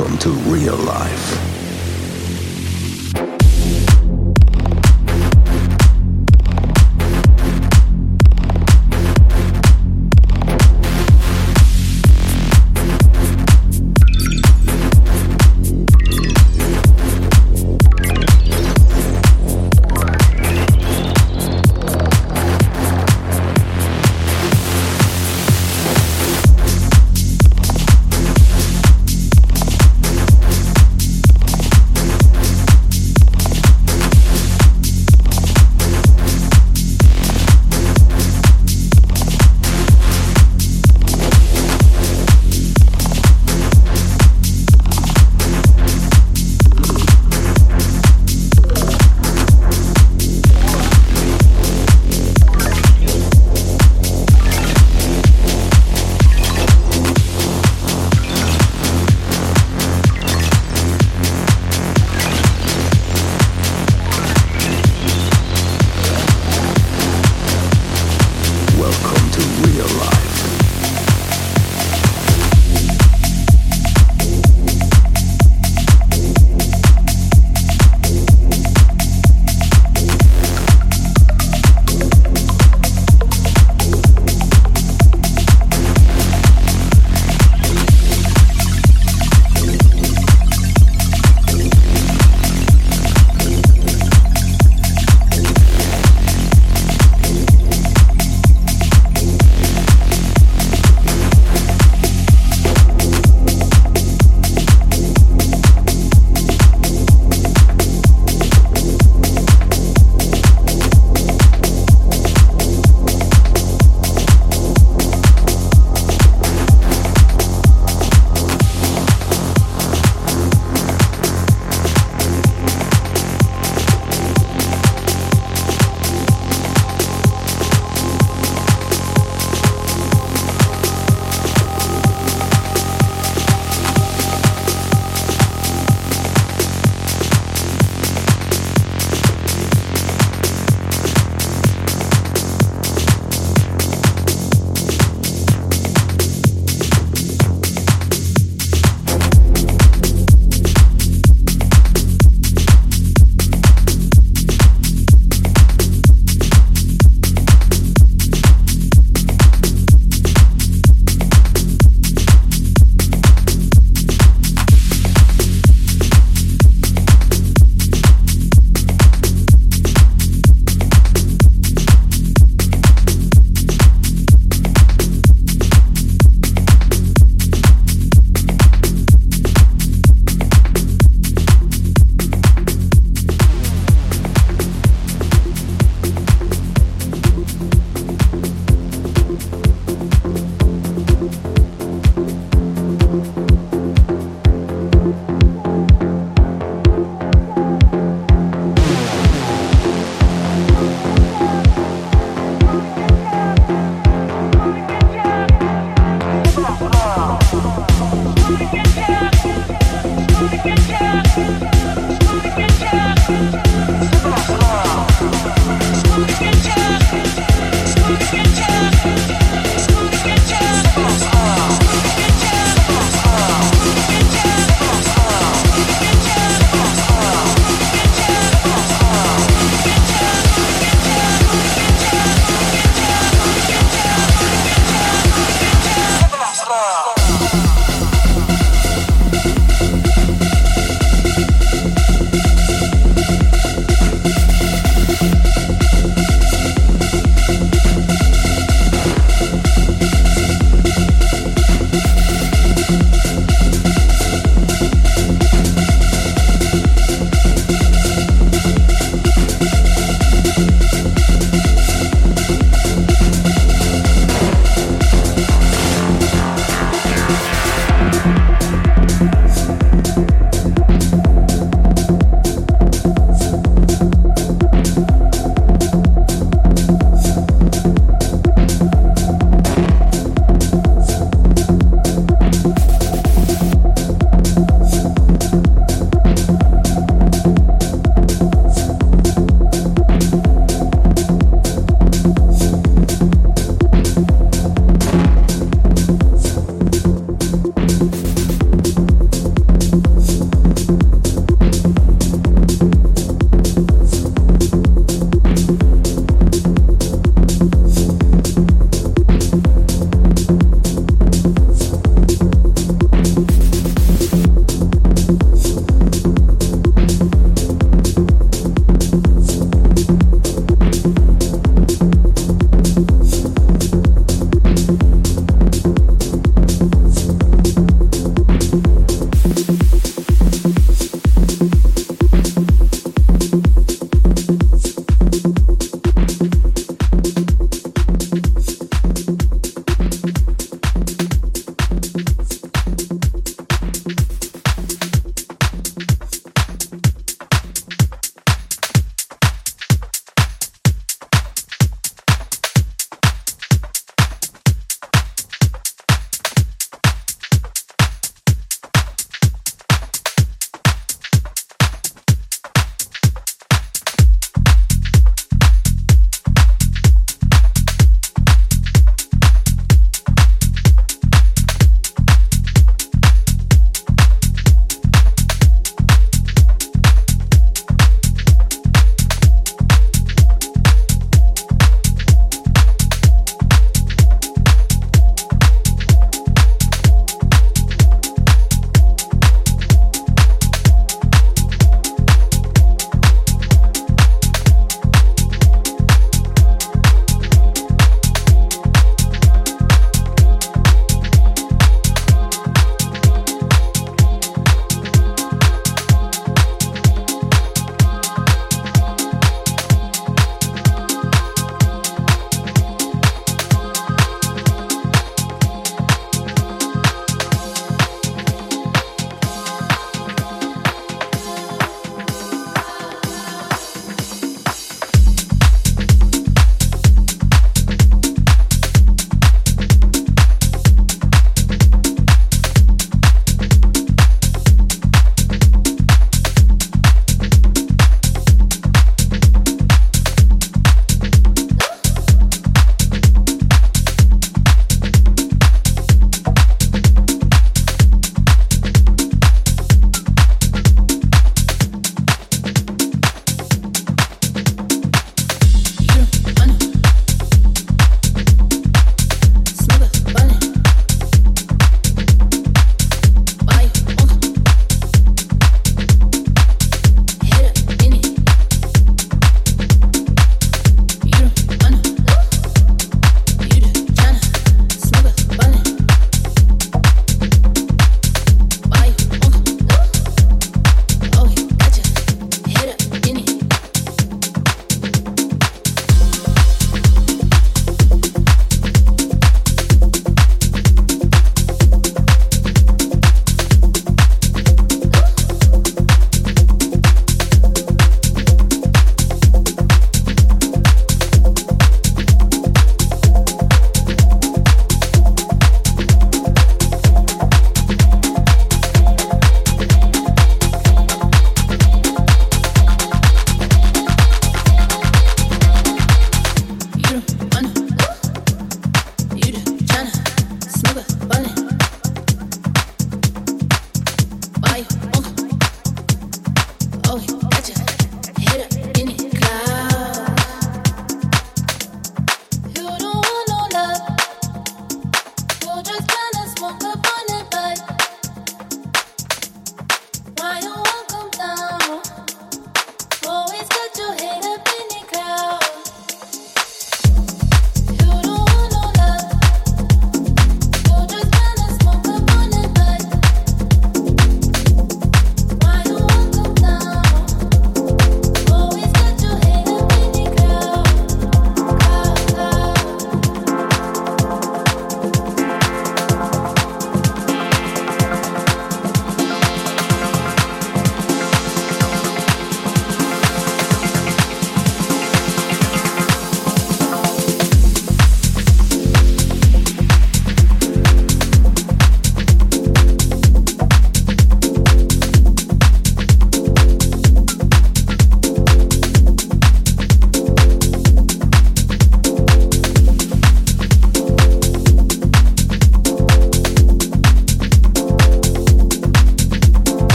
Welcome to real life.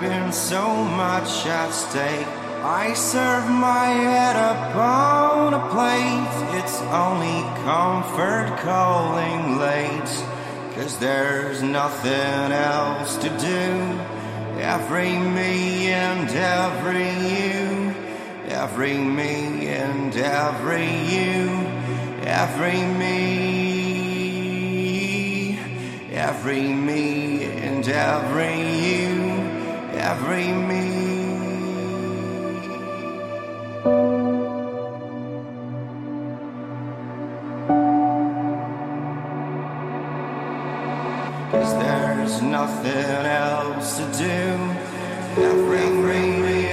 Been so much at stake. I serve my head upon a plate, it's only comfort calling late, cause there's nothing else to do. Every me and every you, every me and every you, every me, every me and every you, every me. Cause there's nothing else to do. Every, every,